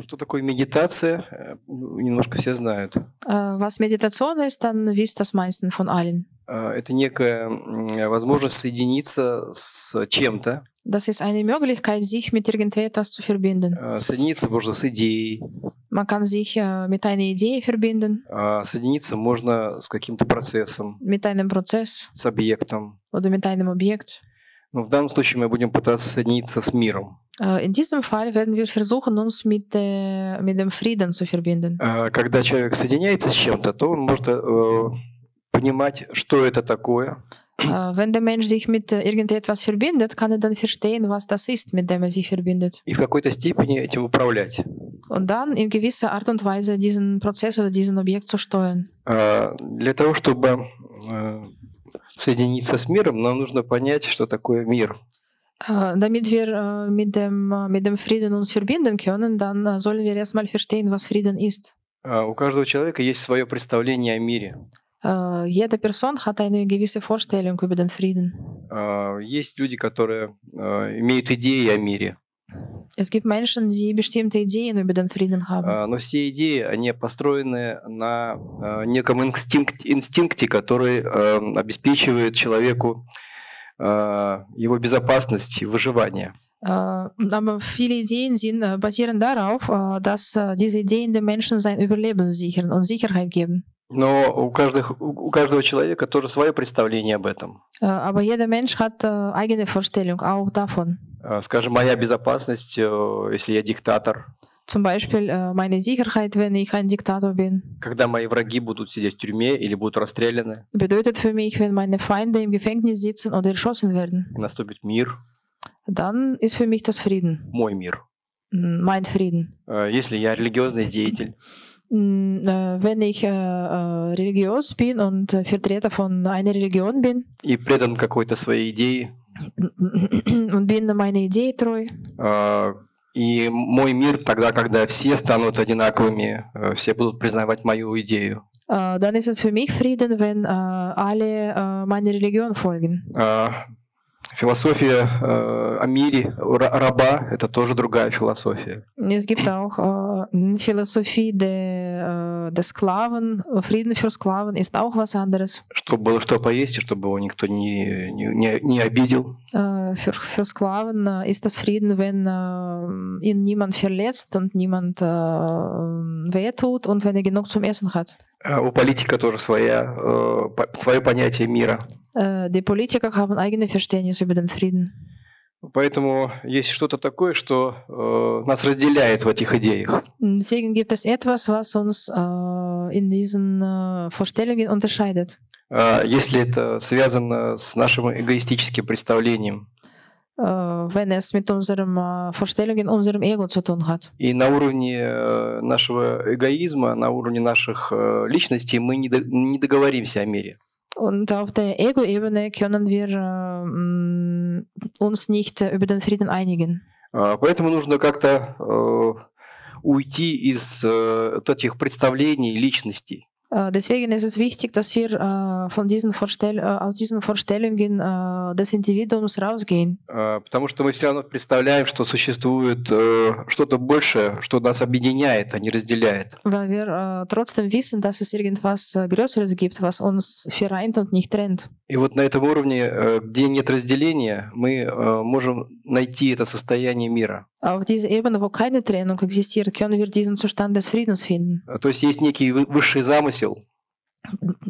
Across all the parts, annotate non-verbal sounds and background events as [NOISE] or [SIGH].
что такое медитация, э, ну, немножко все знают. Äh, was Meditation ist, dann wisst das meisten von allen. Äh, Это некая возможность соединиться с чем-то. Das ist eine Möglichkeit, sich mit irgendetwas zu verbinden. Äh, Соединиться можно с идеей, Man kann sich äh, mit einer Idee verbinden, а соединиться можно с каким-то процессом, mit einem Prozess с объектом. oder mit einem Objekt. Но в данном случае мы будем пытаться соединиться с миром. Äh, In diesem Fall werden wir versuchen, uns mit, äh, mit dem Frieden zu verbinden. Äh, Когда человек соединяется с чем-то, то он может э, понимать, что это такое, Äh, Wenn der Mensch sich mit äh, irgendetwas verbindet, kann er dann verstehen, was das ist, mit dem er sich verbindet. и в какой-то степени этим управлять. Und dann in gewisser Art und Weise diesen Prozess oder diesen Objekt zu steuern. А, Для того, чтобы э, соединиться с миром, нам нужно понять, что такое мир. Äh, Damit wir äh, mit dem, äh, mit dem Frieden uns verbinden können, dann äh, sollen wir erstmal verstehen, was Frieden ist. А, У каждого человека есть свое представление о мире. Äh, Jede Person hat eine gewisse Vorstellung über den Frieden. А, Есть люди, которые э, имеют идеи о мире, Es gibt Menschen, die bestimmte Ideen über den Frieden haben. А, но все идеи, они построены на э, неком инстинкт- инстинкте, который э, обеспечивает человеку э, его безопасность и выживание. Äh, Aber viele Ideen sind, äh, basieren darauf, äh, dass äh, diese Ideen den Menschen sein Überleben sichern und Sicherheit geben. Но у, каждых, у каждого человека тоже свое представление об этом. Äh, Aber jeder Mensch hat äh, eigene Vorstellung auch davon. Э, Скажем, моя безопасность, э, если я диктатор, Zum Beispiel äh, meine Sicherheit, wenn ich ein Diktator bin. когда мои враги будут сидеть в тюрьме или будут расстреляны, Bedeutet für mich, wenn meine Feinde im Gefängnis sitzen oder erschossen werden, наступит мир, dann ist für mich das Frieden, мой мир. Mm, mein Frieden. Э, Если я религиозный деятель, Mm, äh, Wenn ich äh, äh, religiös bin und äh, Vertreter von einer Religion bin и предан какой-то своей идее, bin meiner Idee treu, э, и мой мир тогда, когда все станут одинаковыми, э, все будут признавать мою идею. äh, dann ist es für mich Frieden, wenn äh, alle äh, meiner Religion folgen. Э, Философия э, о мире, ра- раба – это тоже другая философия. Es gibt auch äh, Philosophie der, äh, der Sklaven. Frieden für Sklaven ist auch was anderes. Чтобы было что поесть, и чтобы его никто не, не, не- обидел. Äh, für, für Sklaven äh, ist das Frieden, wenn äh, ihn niemand verletzt und niemand äh, wehtut und wenn er genug zum Essen hat. Э, У политика тоже своя, э, свое понятие мира. Die Politiker haben eigene Verständnis über den Frieden. Поэтому есть что-то такое, что э, нас разделяет в этих идеях. Deswegen gibt es etwas, was uns in diesen Vorstellungen unterscheidet. Э, Если это связано с нашим эгоистическим представлением. Wenn es mit unseren Vorstellungen, unserem Ego zu tun hat. И на уровне э, нашего эгоизма, на уровне наших э, личностей мы не, до- не договоримся о мире. Und auf der Ego-Ebene können wir mh, uns nicht über den Frieden einigen. А, Поэтому нужно как-то э, уйти из э, этих представлений личностей. Äh, deswegen ist es wichtig, dass wir äh, von diesen Vorstell äh, aus diesen Vorstellungen äh, des Individuums rausgehen. А, Потому что мы все равно представляем, что существует э, что-то большее, что нас объединяет, а не разделяет. Weil wir äh, trotzdem wissen, dass es irgendwas äh, Größeres gibt, was uns vereint und nicht trennt. И вот на этом уровне, э, где нет разделения, мы э, можем найти это состояние мира. Auf dieser Ebene, wo keine Trennung existiert, können wir diesen Zustand des Friedens finden. А, То есть есть некий вы- высший замысел,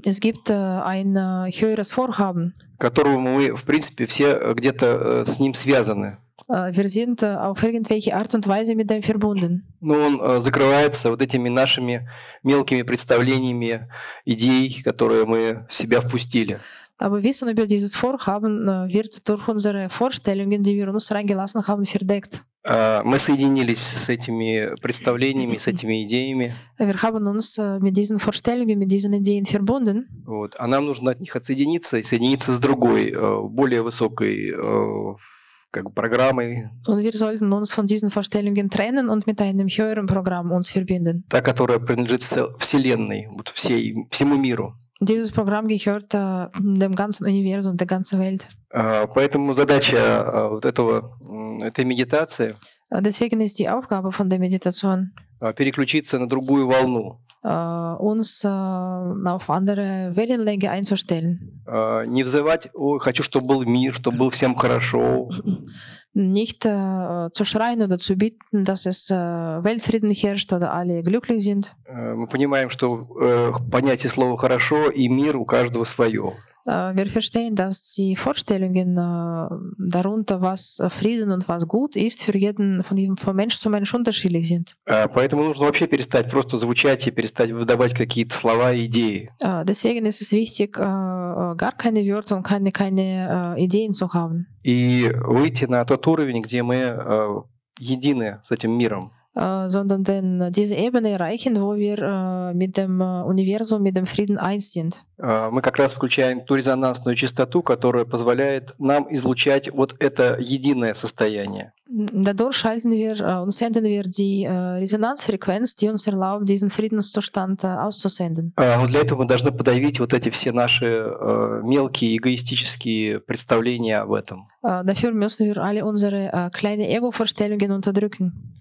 Es gibt äh, ein äh, höheres Vorhaben. которому мы, в принципе, все э, где-то э, с ним связаны. Äh, wir sind äh, auf irgendwelche Art und Weise mit dem verbunden. Но он э, закрывается вот этими нашими мелкими представлениями идей, которые мы в себя впустили. Aber Wissen über dieses Vorhaben äh, wird durch unsere Vorstellungen, die wir uns reingelassen haben, verdeckt. А, Мы соединились с этими представлениями, с этими идеями, Wir haben uns mit diesen Vorstellungen, mit diesen Ideen verbunden. вот, а нам нужно от них отсоединиться и соединиться с другой, э, более высокой э, как бы программой, Und wir sollten uns von diesen Vorstellungen trennen und mit einem höheren Programm uns verbinden. та, которая принадлежит Вселенной, вот всей, всему миру. Dieses Programm gehört äh, dem ganzen Universum, der ganzen Welt. А, Поэтому задача а, вот этого, этой медитации Äh, Deswegen ist die Aufgabe von der Meditation, э, переключиться на другую волну, äh, uns äh, auf andere Wellenlänge einzustellen. Э, не взывать, ой, хочу, чтобы был мир, чтобы был всем хорошо, Nicht äh, zu schreien oder zu bitten, dass es äh, Weltfrieden herrscht oder alle glücklich sind. Э, Мы понимаем, что э, понятие слова «хорошо» и «мир» у каждого свое. Äh, wir verstehen, dass die Vorstellungen äh, darunter, was äh, Frieden und was gut ist, für jeden von, jedem- von Mensch zu Mensch unterschiedlich sind. Э, Поэтому нужно вообще перестать просто звучать и перестать выдавать какие-то слова и идеи. Äh, deswegen ist es wichtig, äh, äh, gar keine Wörter und keine, keine äh, Ideen zu haben, И выйти на тот уровень, где мы э, едины с этим миром. äh, sondern denn diese Ebene erreichen, wo wir äh, mit dem Universum, mit dem Frieden eins sind. Э, Мы как раз включаем ту резонансную частоту, которая позволяет нам излучать вот это единое состояние. Dadurch schalten wir äh, und senden wir die äh, Resonanzfrequenz, die uns erlaubt, diesen Friedenszustand äh, auszusenden. Э, Но для этого мы должны подавить вот эти все наши э, мелкие эгоистические представления об этом. Äh, dafür müssen wir alle unsere äh, kleinen Ego-Vorstellungen unterdrücken.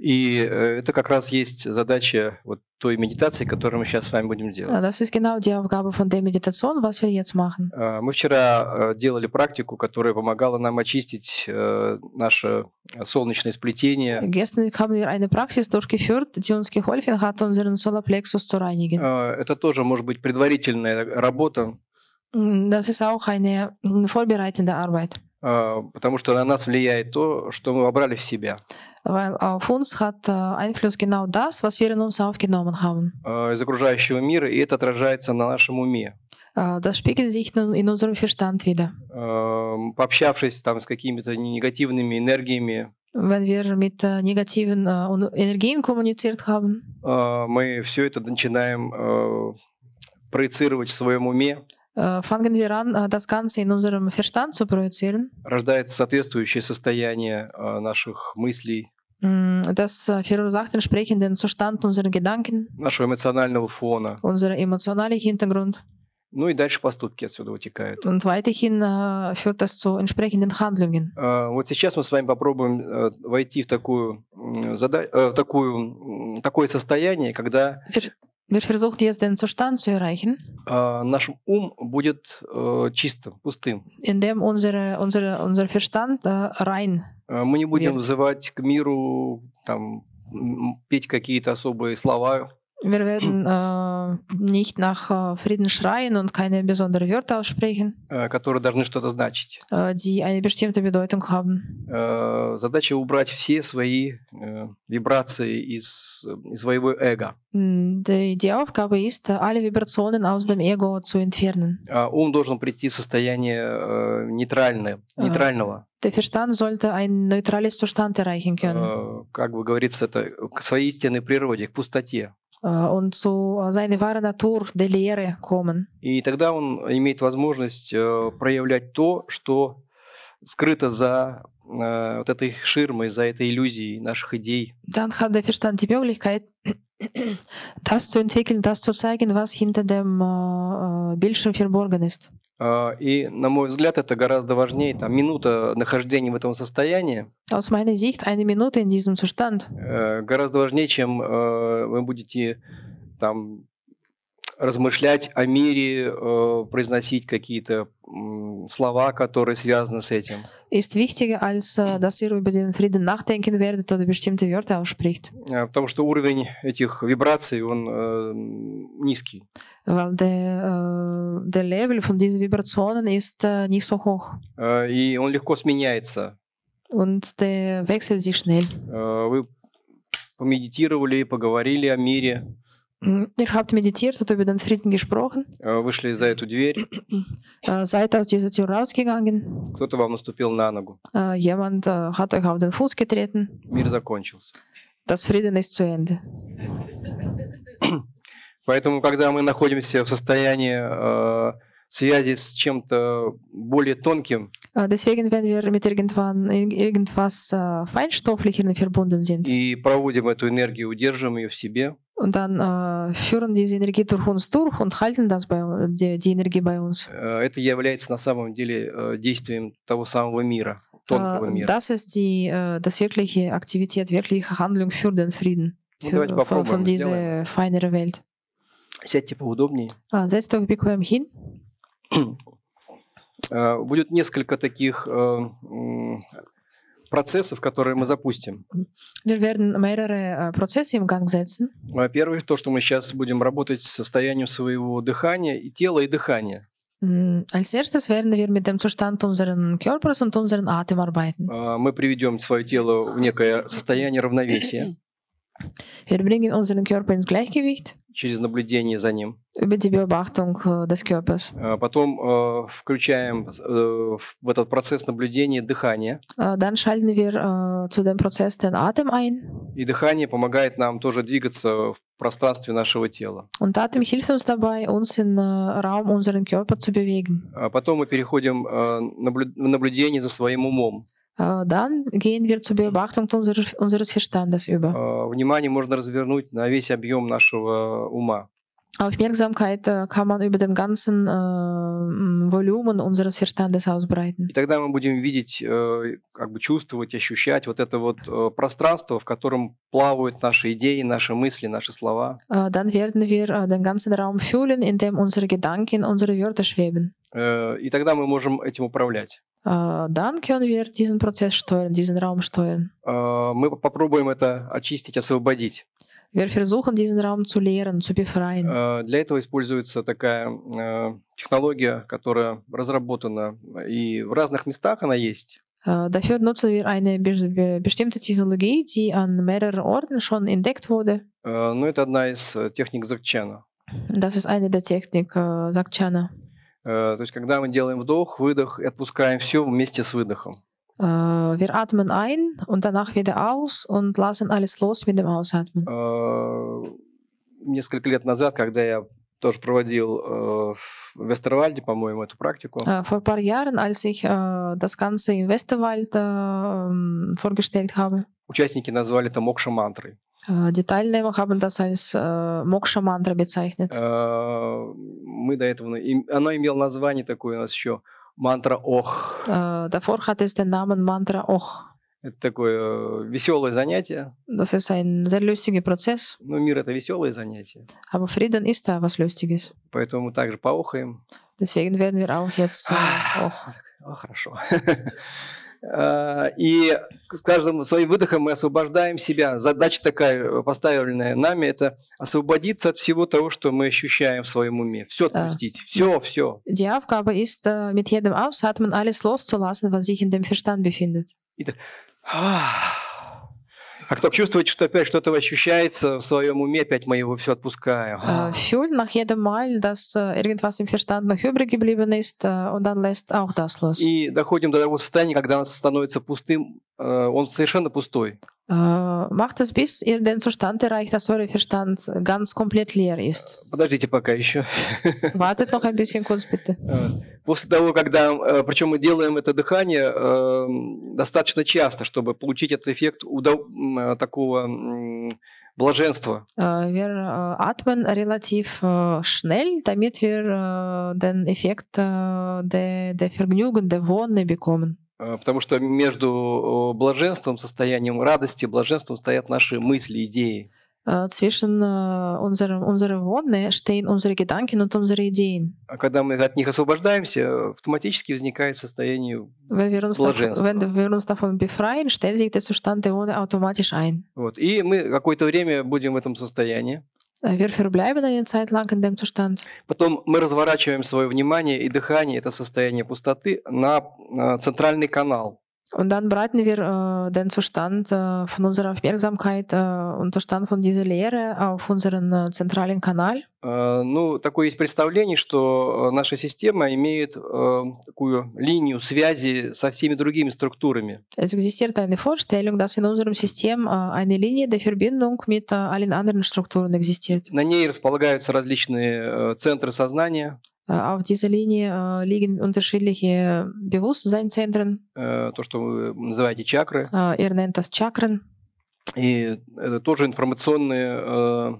И э, это как раз есть задача вот той медитации, которую мы сейчас с вами будем делать. Äh, das ist genau die Aufgabe von der Meditation, was wir jetzt machen. Мы вчера э, делали практику, которая помогала нам очистить э, наше солнечное сплетение. Gestern haben wir eine Praxis durchgeführt, die uns geholfen hat, unseren Solarplexus zu reinigen. Это тоже может быть предварительная работа, Das ist auch eine vorbereitende Arbeit, потому что на нас влияет то, что мы вобрали в себя. Weil auf uns hat äh, Einfluss genau das, was wir in uns aufgenommen haben. э, из окружающего мира, и это отражается на нашем уме. Äh, Das spiegelt sich in unserem Verstand wieder. Э, Пообщавшись там с какими-то негативными энергиями, Wenn wir mit äh, negativen äh, Energien kommuniziert haben, э, мы все это начинаем э, проецировать в своем уме, äh, fangen wir an, äh, das Ganze in unserem Verstand zu projizieren. рождается соответствующее состояние э, наших мыслей, Mm, Das äh, verursacht entsprechenden Zustand unserer Gedanken, нашего эмоционального фона. unser emotionaler Hintergrund. Ну и дальше поступки отсюда вытекают. Und weiterhin äh, führt das zu entsprechenden Handlungen. Э, Вот сейчас мы с вами попробуем э, войти в такую, зада- э, в такую, м, такое состояние, когда Wir, wir versuchen jetzt den Zustand zu erreichen, э, наш ум будет э, чистым, пустым. in dem unsere, unsere, unser Verstand äh, rein. Э, Мы не будем Верно. взывать к миру, там, петь какие-то особые слова. Wir werden äh, nicht nach äh, Frieden schreien und keine besonderen Wörter aussprechen, э, которые должны что-то значить. äh, die eine bestimmte Bedeutung haben. Э, Задача убрать все свои э, вибрации из, из своего эго. Mm, Die, die Aufgabe ist, äh, alle Vibrationen aus dem Ego zu entfernen. А ум должен прийти в состояние э, нейтральное, А. нейтрального. Der Verstand sollte ein neutrales Zustand erreichen können Э, Как бы говорится, это к своей истинной природе, к пустоте. Äh, und zu äh, seiner wahren Natur, der Lehre kommen. И тогда он имеет возможность э, проявлять то, что скрыто за э, вот этой ширмой, за этой иллюзией наших идей. Dann hat der Verstand die Möglichkeit, das zu entwickeln, das zu zeigen, was hinter dem äh, äh, Bildschirm verborgen ist. Э, И, на мой взгляд, это гораздо важнее. Там минута нахождения в этом состоянии Aus meiner Sicht eine Minute in diesem Zustand гораздо важнее, чем э, вы будете там размышлять о мире, э, произносить какие-то слова, которые связаны с этим. ist wichtiger, als äh, dass ihr über den Frieden nachdenken werdet oder bestimmte Wörter ausspricht. Э, Потому что уровень этих вибраций, он э, низкий. Weil der, äh, der Level von diesen Vibrationen ist äh, nicht so hoch Э, И он легко сменяется. und der wechselt sich schnell. Э, Вы помедитировали, поговорили о мире, Mm, Ihr habt meditiert und über den Frieden gesprochen, э, вышли за эту дверь, äh, seid aus dieser Tür rausgegangen, кто-то вам наступил на ногу. äh, jemand äh, hat euch auf den Fuß getreten, Мир закончился. das Frieden ist zu Ende. Поэтому, когда мы находимся в состоянии э, связи с чем-то более тонким, Äh, Deswegen, wenn wir mit irgendwann, ir- irgendwas äh, Feinstofflichem verbunden sind и проводим эту энергию, удерживаем ее в себе, und dann äh, führen diese Energie durch uns durch und halten das bei, un- die, die Energie bei uns. э, это является на самом деле э, действием того самого мира. тонкого Äh, мира. Das ist die, äh, das wirkliche Aktivität, wirkliche Handlung für den Frieden. Ну, Für, давайте von, попробуем, von сделаем. dieser feineren Welt. Сядьте поудобнее. Äh, setzt euch bequem hin. Э, Будет несколько таких э, м, процессов, которые мы запустим. Wir werden mehrere Prozesse im Gang setzen. Первое, то, что мы сейчас будем работать с состоянием своего дыхания, и тела, и дыхания. Als erstes werden wir mit dem Zustand unseren Körpers und unseren Atem arbeiten. Э, Мы приведем свое тело в некое состояние равновесия Wir bringen unseren Körper ins Gleichgewicht через наблюдение за ним. über die Beobachtung des Körpers. Потом э, включаем э, в этот процесс наблюдения дыхание. Dann schalten wir zu dem Prozess den Atem ein. И дыхание помогает нам тоже двигаться в пространстве нашего тела. Und Atem hilft uns dabei, uns in Raum unseren Körper zu bewegen. Потом мы переходим э, в наблюдение за своим умом. Äh, Dann gehen wir zur Beobachtung unseres, unseres Verstandes über. Э, Внимание можно развернуть на весь объем нашего ума. Aufmerksamkeit äh, kann man über den ganzen äh, Volumen unseres Verstandes ausbreiten. И тогда мы будем видеть, э, как бы чувствовать, ощущать вот это вот э, пространство, в котором плавают наши идеи, наши мысли, наши слова. Äh, Dann werden wir äh, den ganzen Raum fühlen, in dem unsere Gedanken, unsere Wörter schweben. Э, И тогда мы можем этим управлять. Äh, Dann können wir diesen Prozess steuern, diesen Raum steuern. Э, Мы попробуем это очистить, освободить. Wir versuchen, diesen Raum zu leeren, zu befreien. Э, Для этого используется такая э, технология, которая разработана, и в разных местах она есть. Äh, Dafür nutzen wir eine be be bestimmte Technologie, die an mehreren Orten schon entdeckt wurde. Э, Но это одна из э, техник Закчана. Das ist eine der Technik, äh, Chana. Э, То есть, когда мы делаем вдох, выдох и отпускаем все вместе с выдохом. Äh, Wir atmen ein und danach wieder aus und lassen alles los mit dem Ausatmen. Э, Несколько лет назад, когда я тоже проводил э, в Вестервальде, по-моему, эту практику, Äh, Vor paar Jahren, als ich äh, das Ganze im Westerwald äh, ähm, vorgestellt habe, участники назвали это мокша-мантрой. äh, Teilnehmer haben das als äh, Moksha-Mantra bezeichnet. Э, Мы до этого... Оно имело название такое у нас еще мантра Ох. Davor hat es den Namen Mantra Och. Это такое веселое занятие. Das ist ein sehr lustiger Prozess, Ну, мир это веселое занятие. aber Frieden ist da was Lustiges. Поэтому мы также поохаем. Deswegen werden wir auch jetzt äh, Och. О, хорошо. [LAUGHS] Э, И с каждым своим выдохом мы освобождаем себя. Задача такая, э, поставленная нами, это освободиться от всего того, что мы ощущаем в своем уме. Все отпустить. Все, все. Die Aufgabe ist, mit jedem Ausatmen alles loszulassen, was sich in dem Verstand befindet. А кто чувствует, что опять что-то ощущается в своем уме, опять мы его все отпускаем. Fühlt nach jedem Mal, dass irgendwas im Verstand noch übrig geblieben ist äh, und dann lässt auch das los. И доходим до того состояния, когда он становится пустым, он совершенно пустой. Äh, macht es, bis ihr den Zustand erreicht, dass euer Verstand ganz komplett leer ist. Подождите пока еще. Wartet noch ein bisschen kurz, bitte. Э, После того, когда, причем мы делаем это дыхание э, достаточно часто, чтобы получить этот эффект э, такого блаженства. Äh, wir äh, atmen relativ äh, schnell, damit wir äh, den Effekt äh, der Vergnügen, der Wonne bekommen. Э, Потому что между блаженством, состоянием радости, блаженством стоят наши мысли, идеи. Zwischen unserem, unserer Wonne stehen unsere Gedanken und unsere Ideen. А когда мы от них освобождаемся, автоматически возникает состояние... Wenn wir, uns davon, Блаженство. wenn wir uns davon befreien, stellt sich der Zustand der Wonne automatisch ein. Вот. И мы какое-то время будем в этом состоянии. Wir verbleiben eine Zeit lang in dem Zustand. Потом мы разворачиваем свое внимание и дыхание, это состояние пустоты, на центральный канал. Und dann breiten wir äh, den Zustand äh, von unserer Aufmerksamkeit äh, und Zustand von dieser Leere auf unseren äh, zentralen Kanal. Э, Ну, такое есть представление, что э, наша система имеет э, такую линию связи со всеми другими структурами. Es existiert eine Vorstellung, dass in unserem System äh, eine Linie der Verbindung mit äh, allen anderen Strukturen existiert. На ней располагаются различные э, центры сознания, Äh, auf dieser Linie äh, liegen unterschiedliche Bewusstseinszentren. э, то, что вы называете чакры, Äh, ihr nennt das Chakren. и это тоже информационные э,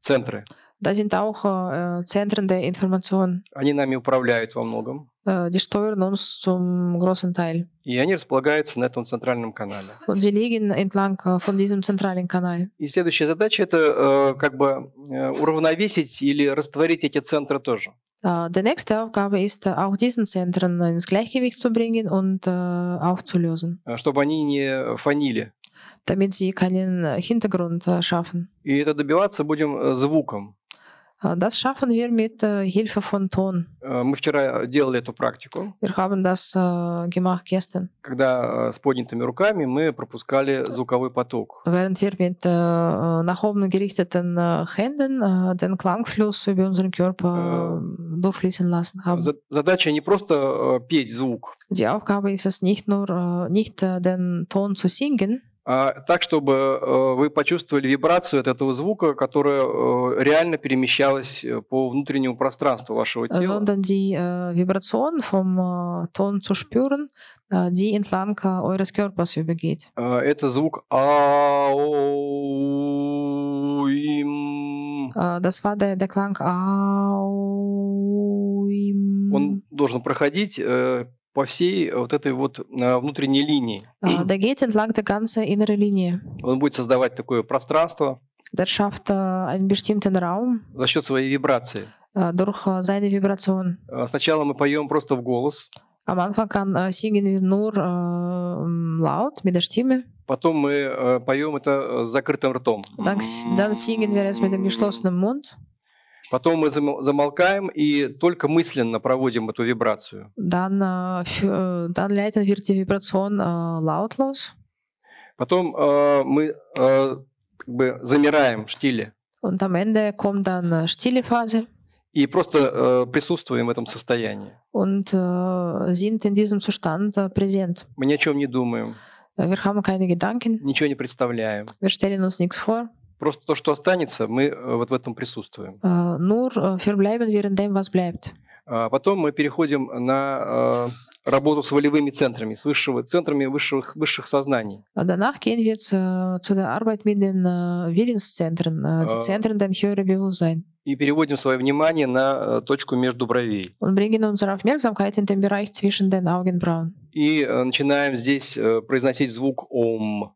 центры. Da sind auch äh, Zentren der Information. Они nами управляют во многом. Äh, die steuern uns zum großen Teil. И они располагаются на этом центральном канале. Und sie liegen entlang äh, von diesem zentralen Kanal. И следующая задача это э, как бы э, уравновесить или растворить эти центры тоже. Äh, die nächste Aufgabe ist, äh, auch diesen Zentren ins Gleichgewicht zu bringen und äh, aufzulösen, э, чтобы они не фанили. damit sie keinen äh, Hintergrund äh, schaffen. И это добиваться будем э, звуком. Äh, Das schaffen wir mit äh, Hilfe von Ton. Э, Мы вчера делали эту практику, Wir haben das äh, gemacht gestern, когда э, с поднятыми руками мы пропускали звуковой поток. während wir mit äh, äh, nach oben gerichteten äh, Händen äh, den Klangfluss über unseren Körper äh, durchfließen lassen haben. За- Задача не просто э, петь звук, Die Aufgabe ist es nicht nur, äh, nicht äh, den Ton zu singen, а так, чтобы э, вы почувствовали вибрацию от этого звука, которая э, реально перемещалась э, по внутреннему пространству вашего тела. sondern die Vibration vom Ton zu spüren, die entlang eures Körpers übergeht. Это звук ауим. Das war der, der Klang Auim. Он должен проходить по всей вот этой вот э, внутренней линии. Äh, geht entlang der ganzen inneren Linie. Он будет создавать такое пространство Der schafft äh, einen bestimmten Raum за счет своей вибрации. äh, durch äh, seine Vibration. Э, Сначала мы поем просто в голос, Am Anfang äh, singen wir nur äh, laut mit der Stimme. потом мы э, поем это э, с закрытым ртом. Dann, dann singen wir es mit dem geschlossenen Mund. Потом мы замол- замолкаем и только мысленно проводим эту вибрацию. Dann, dann leiten wir die Vibration lautlos. Потом э, мы э, как бы замираем в штиле Und am Ende kommt dann stille Phase и просто э, присутствуем в этом состоянии. und sind in diesem Zustand präsent. Мы ни о чем не думаем, Wir haben keine Gedanken, ничего не представляем. wir stellen uns nichts vor. Просто то, что останется, мы э, вот в этом присутствуем. Äh, verbleiben wir in dem, was bleibt. А Потом мы переходим на э, работу с волевыми центрами, с высшего, центрами высших, высших сознаний. Danach gehen wir zu, zu der Arbeit mit den äh, Willenszentren, die. Zentren Bewusstsein. И переводим свое внимание на э, точку между бровей. und bringen unsere Aufmerksamkeit in den Bereich zwischen den Augenbrauen. И э, начинаем здесь э, произносить звук ом.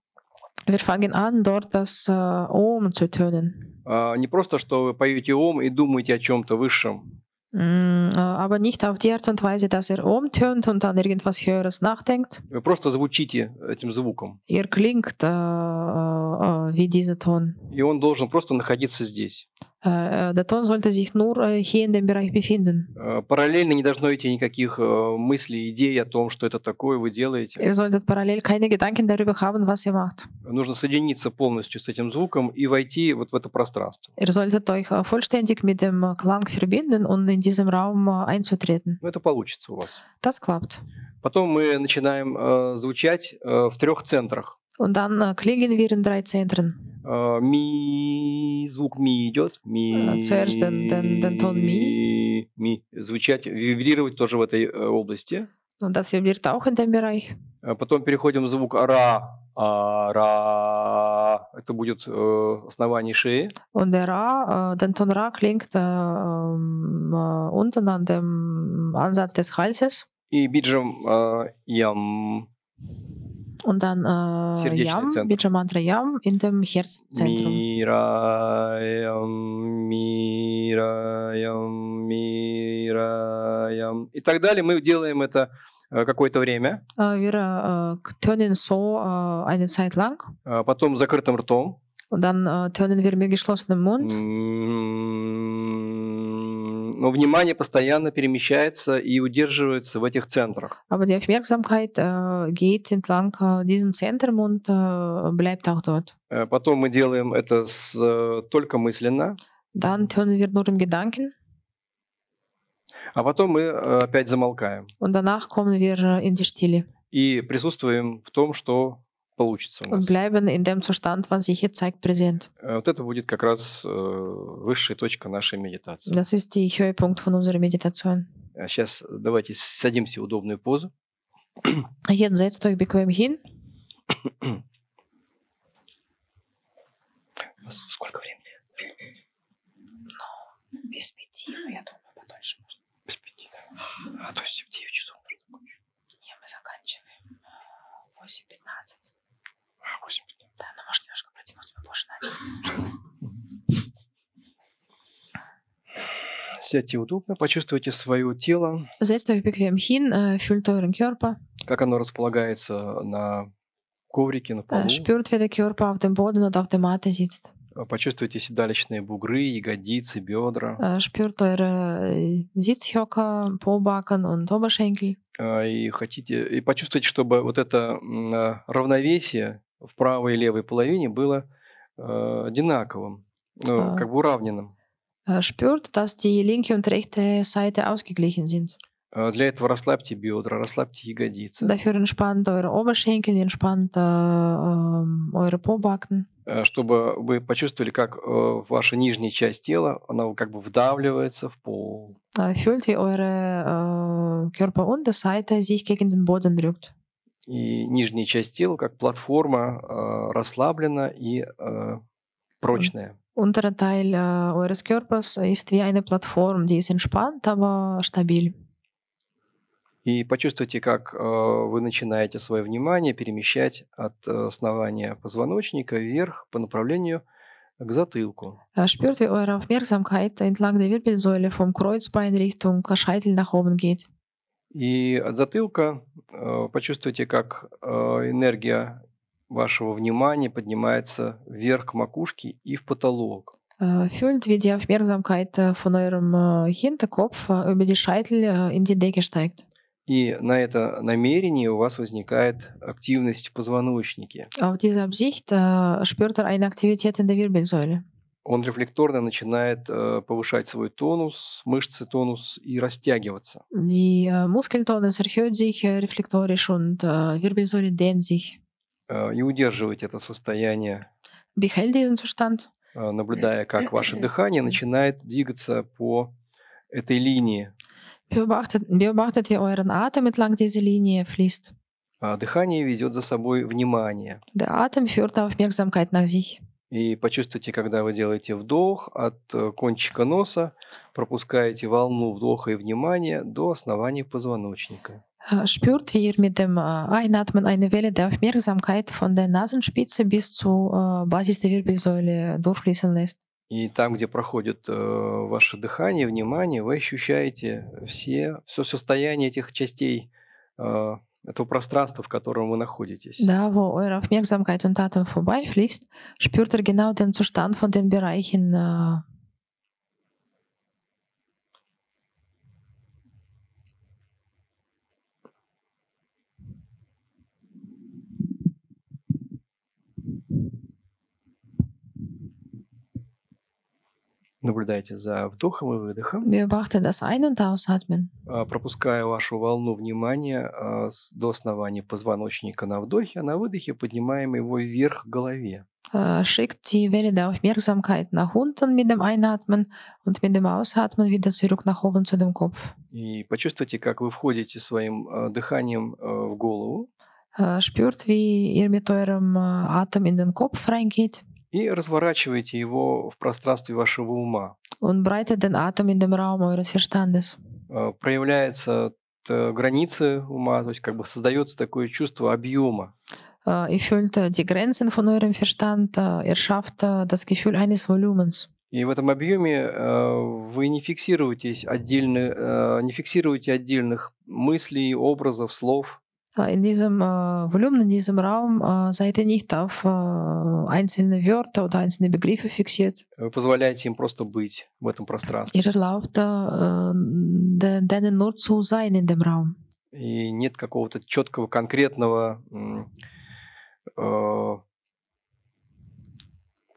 Wir fangen an, dort das äh, Om zu tönen. А, Не просто, что вы поете ом и думаете о чем-то высшем, Mm, äh, aber nicht auf die Art und Weise, dass er Om tönt und an irgendwas Höheres nachdenkt. вы просто звучите этим звуком. Ihr klingt äh, äh, äh, wie dieser Ton. И он должен просто находиться здесь. Äh, äh, Ton sollte sich nur äh, hier in dem Bereich befinden. Э, Параллельно не должно идти никаких э, мыслей, идей о том, что это такое вы делаете. Ihr solltet parallel keine Gedanken darüber haben, was ihr macht. Нужно соединиться полностью с этим звуком и войти вот в это пространство. Ihr solltet euch äh, vollständig mit dem äh, Klang verbinden und in diesem Raum äh, einzutreten. Ну, это получится у вас. Das klappt. Потом мы начинаем э, звучать э, в трех центрах. Äh, wir in drei Zentren. Э, ми, звук ми идет. Ми, Э, zuerst den- den- den Ton ми. ми. Звучать, вибрировать тоже в этой э, области. Und das vibriert auch in dem Bereich. Э, Потом переходим в звук ра. А, ра. Это будет э, основание шеи. Und der Ra, äh, den Ton Ra klingt äh, ähm, äh, unten an dem Ansatz des Halses. И биджам э, ям. Und dann äh, Сердечный. Bija Mantra Yam in dem Herzzentrum. Мираем, мираем, мираем. И так далее. Мы делаем это э, какое-то время. Äh, wir äh, tönen so äh, eine Zeit lang. А Потом закрытым ртом. Und dann äh, tönen wir mit geschlossenem Mund. Но внимание постоянно перемещается и удерживается в этих центрах. Aber die Aufmerksamkeit äh, geht entlang äh, diesem Zentrum und äh, bleibt auch dort. Потом мы делаем это с, э, только мысленно. Dann tönen wir nur im Gedanken А потом мы э, опять замолкаем. und danach kommen wir äh, in die Stille И присутствуем в том, что получится у нас. bleiben in dem Zustand, was sich jetzt zeigt, präsent. Вот это будет как раз э, высшая точка нашей медитации. Das ist der Höhepunkt von unserer Meditation. Сейчас давайте садимся в удобную позу. Jetzt setzt euch bequem hin. Сколько времени? Ну, я думаю, подольше можно. Без пяти, да. А, то есть в 9 часов можно. Не, мы заканчиваем э, 8.15. А, 8 Да, но может немножко протянуть, позже начали. Сядьте удобно, почувствуйте свое тело, Körper, как оно располагается на коврике, на полу. äh, spürt, wie der Körper auf dem Boden und auf der Matte sitzt. Почувствуйте седалищные бугры, ягодицы, бедра. Spürt eure Sitzhöcker, Pobacken und Oberschenkel. И хотите, и почувствуйте, чтобы вот это а, равновесие в правой и левой половине было э, одинаковым, ну, А. как бы уравненным. Spürt, dass die linke und rechte Seite ausgeglichen sind. Для этого расслабьте бедра, расслабьте ягодицы, Dafür entspannt eure Oberschenkel, entspannt äh, eure Pobacken. чтобы вы почувствовали, как э, ваша нижняя часть тела, она как бы вдавливается в пол. Fühlt, wie eure äh, Körperunterseite sich gegen den Boden drückt. И нижняя часть тела, как платформа, э, расслаблена и э, прочная. Unterer Teil äh, eures Körpers ist wie eine Plattform, die ist entspannt, aber stabil. И почувствуйте, как э, вы начинаете свое внимание перемещать от э, основания позвоночника вверх по направлению к затылку. Äh, spürt, wie eure Aufmerksamkeit entlang der Wirbelsäule vom Kreuzbein Richtung Scheitel nach oben geht. И от затылка э, почувствуйте, как э, энергия вашего внимания поднимается вверх к макушке и в потолок. Äh, fühlt, wie die Aufmerksamkeit äh, von eurem äh, Hinterkopf äh, über die Scheitel äh, in die Decke steigt. И на это намерение у вас возникает активность в позвоночнике. Auf diese Absicht äh, spürt er eine Aktivität in der Wirbelsäule. Он рефлекторно начинает э, повышать свой тонус, мышцы тонус и растягиваться. Die äh, Muskeltonus erhöht sich äh, reflektorisch und äh, Wirbelsäule dehnt sich. Э, и удерживать это состояние Behält diesen Zustand, э, наблюдая, как ваше дыхание начинает двигаться по этой линии. beobachtet, beobachtet, wie euren Atem entlang dieser Linie fließt. А Дыхание ведет за собой внимание. Der Atem führt Aufmerksamkeit nach sich. И почувствуйте, когда вы делаете вдох от э, кончика носа, пропускаете волну вдоха и внимания до основания позвоночника. Spürt, wie ihr mit dem Einatmen eine Welle der Aufmerksamkeit von der Nasenspitze bis zur Basis der Wirbelsäule durchfließen lässt. И там, где проходит э, ваше дыхание, внимание, вы ощущаете все, все состояние этих частей э, этого пространства, в котором вы находитесь. Da, wo eure Aufmerksamkeit und Atem vorbeifließt, spürt ihr genau den Zustand von den Bereichen. Äh, Наблюдайте за вдохом и выдохом, beobachtet das Ein- und Ausatmen. а, пропуская вашу волну внимания а, до основания позвоночника на вдохе, а на выдохе поднимаем его вверх к голове. Äh, schickt die Welle der Aufmerksamkeit nach unten mit dem Einatmen und mit dem Ausatmen wieder zurück nach oben zu dem Kopf. И почувствуйте, как вы входите своим а, дыханием а, в голову Äh, spürt, wie ihr mit eurem äh, Atem in den Kopf reingeht и разворачиваете его в пространстве вашего ума. und breitet den Atem in dem Raum eures Verstandes. А, Проявляются т- границы ума, то есть как бы создается такое чувство объема. Ihr fühlt äh, die Grenzen von eurem Verstand, ihr schafft äh, das Gefühl eines Volumens. И в этом объеме э, вы не фиксируетесь отдельно, э, не фиксируете отдельных мыслей, образов, слов. Äh, In diesem äh, Volumen, in diesem Raum äh, seid ihr nicht auf äh, einzelne Wörter oder einzelne Begriffe fixiert. Вы позволяете им просто быть в этом пространстве. Ihr erlaubt äh, de- denen nur zu sein in dem Raum. И нет какого-то четкого, конкретного э,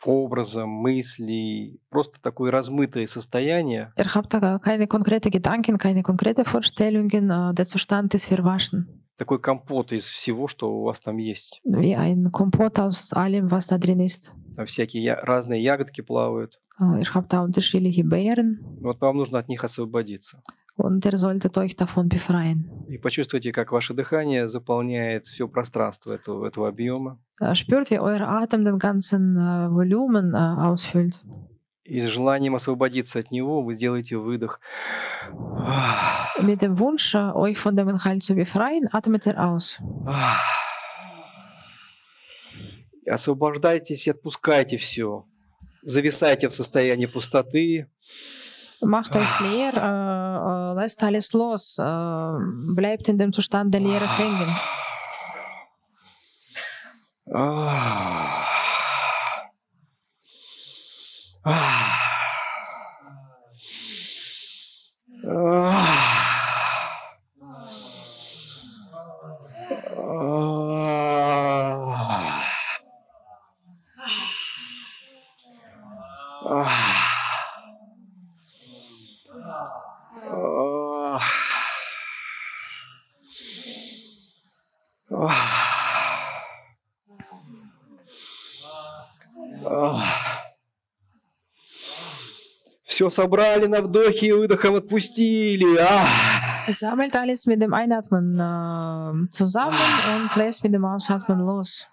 образа, мыслей, просто такое размытое состояние, Ihr habt keine konkrete Gedanken, keine konkrete Vorstellungen. Äh, der Zustand ist verwaschen. Такой компот из всего, что у вас там есть. Wie ein Kompott aus allem, was da drin ist. Там всякие я- разные ягодки плавают. Äh, ihr habt da unterschiedliche Beeren Вот вам нужно от них освободиться. und ihr solltet euch davon befreien. И почувствуйте, как ваше дыхание заполняет все пространство этого, этого объема. Äh, spürt, wie euer Atem den ganzen äh, Volumen äh, ausfüllt. И с желанием освободиться от него вы сделаете выдох. Mit dem Wunsch, äh, euch von dem Inhalt zu befreien, atmet er aus. Освобождайтесь и отпускайте все. Зависайте в состоянии пустоты. Macht euch leer, äh, äh, lasst alles los, äh, bleibt in dem Zustand der Leere hängen. [SIGHS] Ah. Uh. [SIGHS] Все собрали на вдохе и выдохом отпустили. А. Sammelt alles mit dem Einatmen äh, zusammen und lässt mit dem Ausatmen los.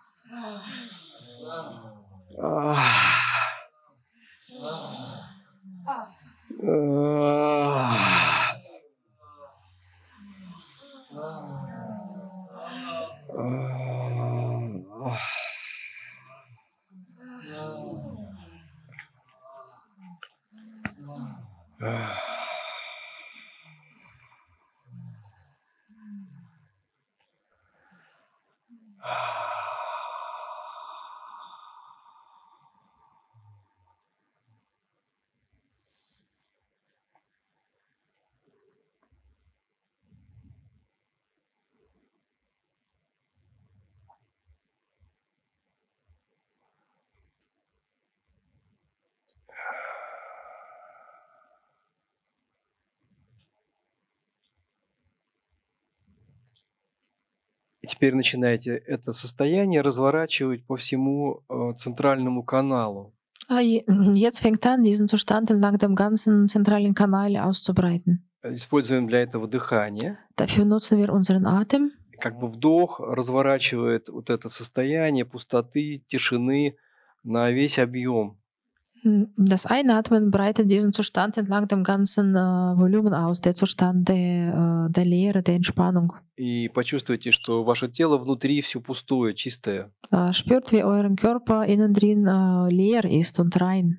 А. А. теперь начинаете это состояние разворачивать по всему э, центральному каналу. Je- Jetzt fängt an, diesen Zustand entlang dem ganzen zentralen Kanal auszubreiten. Используем для этого дыхание. Dafür nutzen wir unseren Atem. Как бы вдох разворачивает вот это состояние пустоты, тишины на весь объем. Das Einatmen breitet diesen Zustand entlang dem ganzen äh, Volumen aus, der Zustand der, äh, der Leere, der Entspannung. И почувствуйте, что ваше тело внутри все пустое, чистое. Äh, spürt, wie euren Körper innen drin äh, leer ist und rein.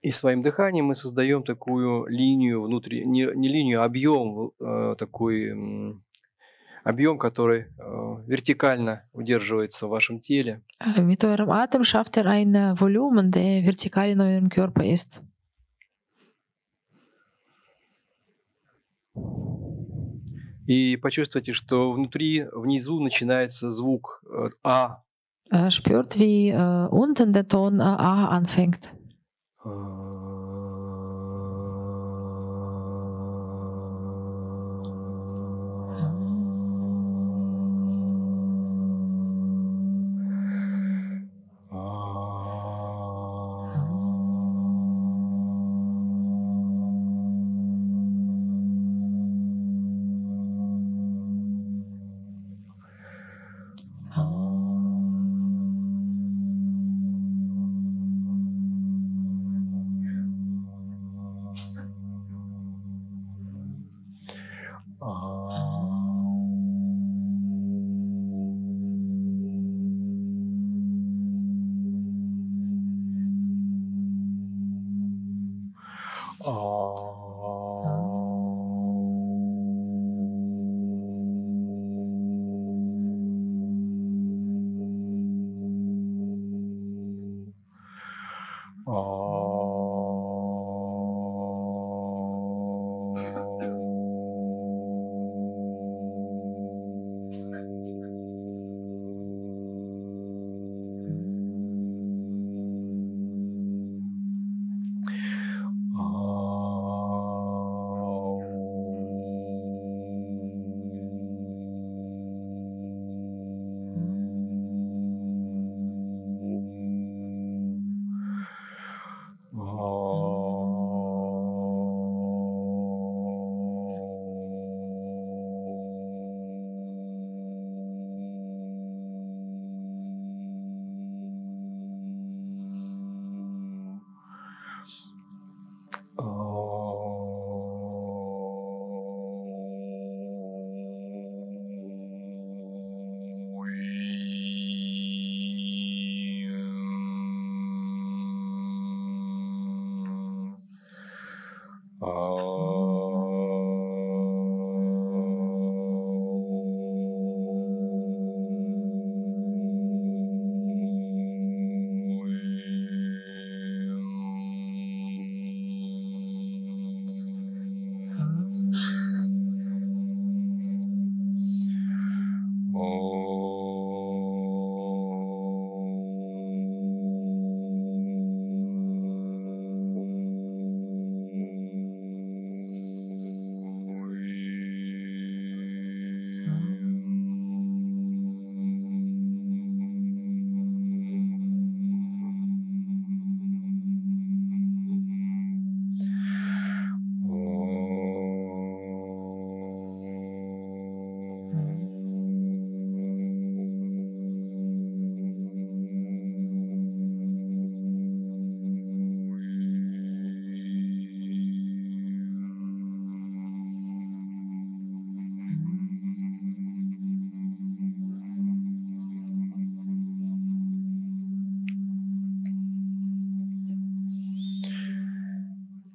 И своим дыханием мы создаем такую линию внутри, не, не линию, а объем, э, такой объем, который э, вертикально удерживается в вашем теле. Äh, mit eurem Atem schafft ihr ein äh, Volumen, der vertikal in eurem Körper ist. И почувствуйте, что внутри, внизу начинается звук э, А. Äh, spürt, wie äh, unten der Ton äh, A anfängt.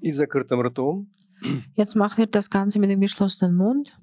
И закрытым ртом Jetzt machen wir das Ganze mit dem geschlossenen Mund.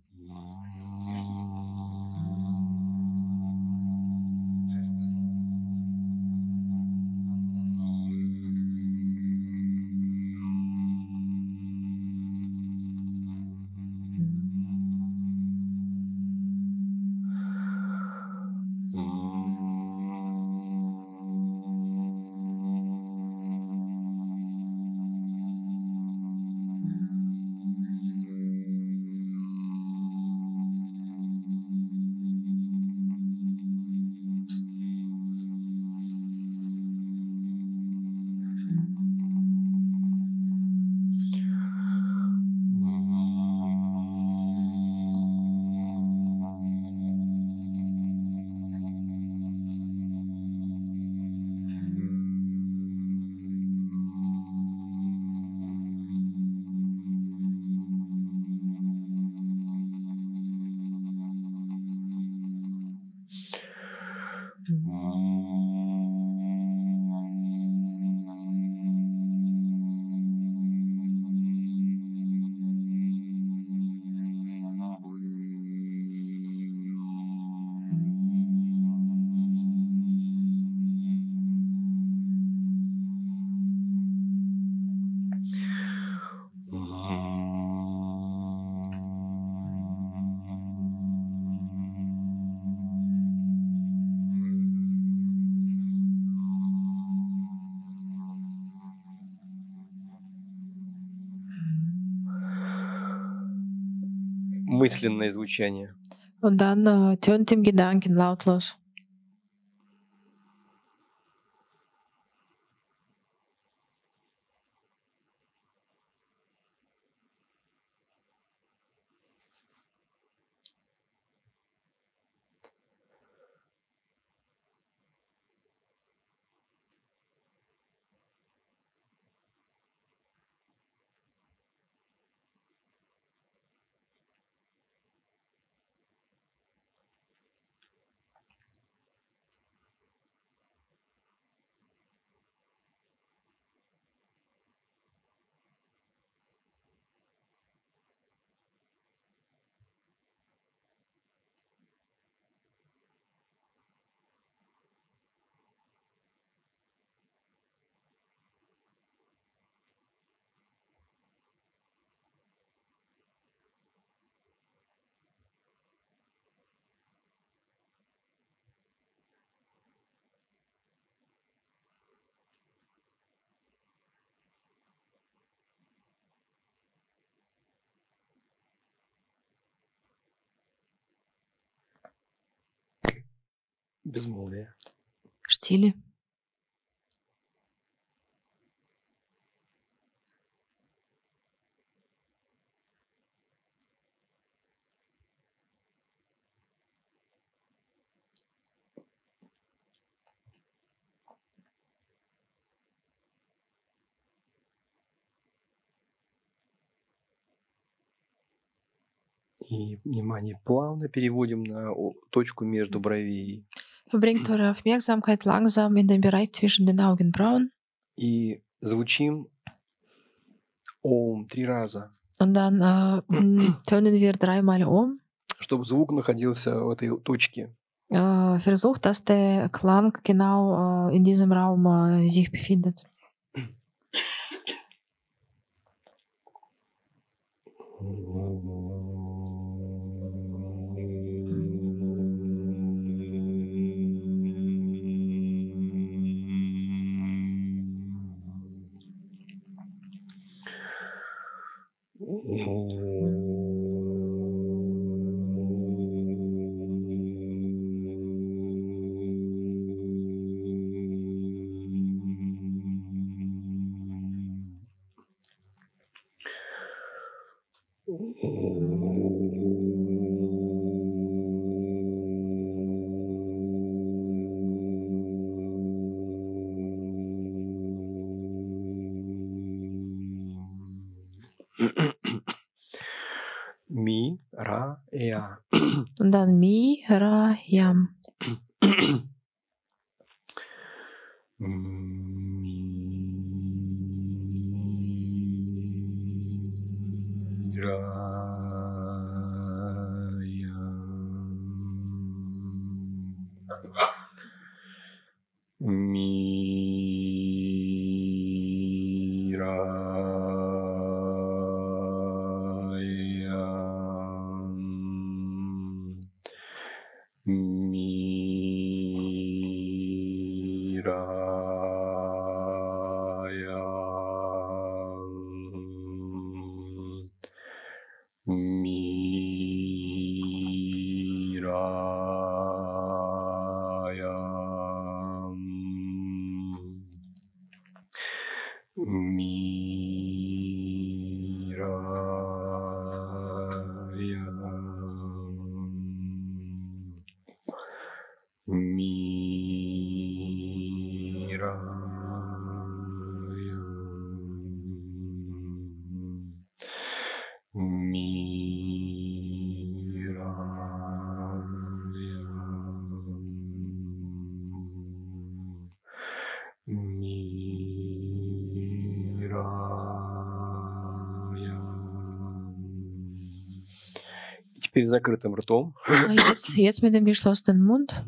Мысленное звучание. Äh, tönt im Gedanken lautlos. Безмолвие. Stille. И внимание плавно переводим на точку между бровей. Bringt eure Aufmerksamkeit langsam in den Bereich zwischen den Augenbrauen И звучим Ом три раза, Und dann äh, tönen wir dreimal um. чтобы звук находился в этой точке. Äh, versucht, dass der Klang genau äh, in diesem Raum äh, sich befindet. И Теперь закрытым ртом. Äh, Jetzt, jetzt mit dem geschlossenen Mund.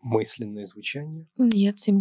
Мысленное звучание. Jetzt im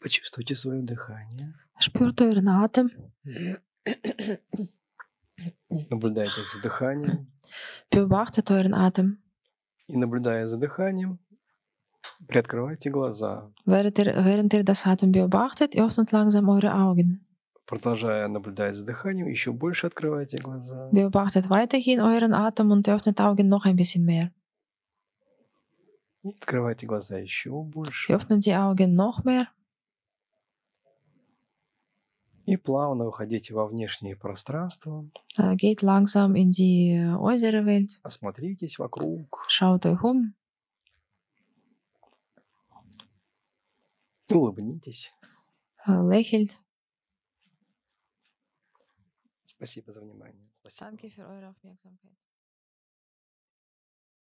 Почувствуйте свое дыхание. Spürt euren Atem, Наблюдайте за дыханием. beobachtet euren Atem. И наблюдая за дыханием, приоткрывайте глаза. Während ihr, während ihr das Atem beobachtet, ihr öffnet langsam eure Augen. Продолжая наблюдать за дыханием, еще больше открывайте глаза. Beobachtet weiterhin euren Atem und öffnet Augen noch ein bisschen mehr. И Открывайте глаза еще больше. öffnet die Augen noch mehr И плавно уходите во внешнее пространство. Äh, Geht langsam in die äußere Welt, Осмотритесь вокруг. schaut euch um, Улыбнитесь. äh, lächelt. Спасибо за внимание. Спасибо. Danke für eure Aufmerksamkeit.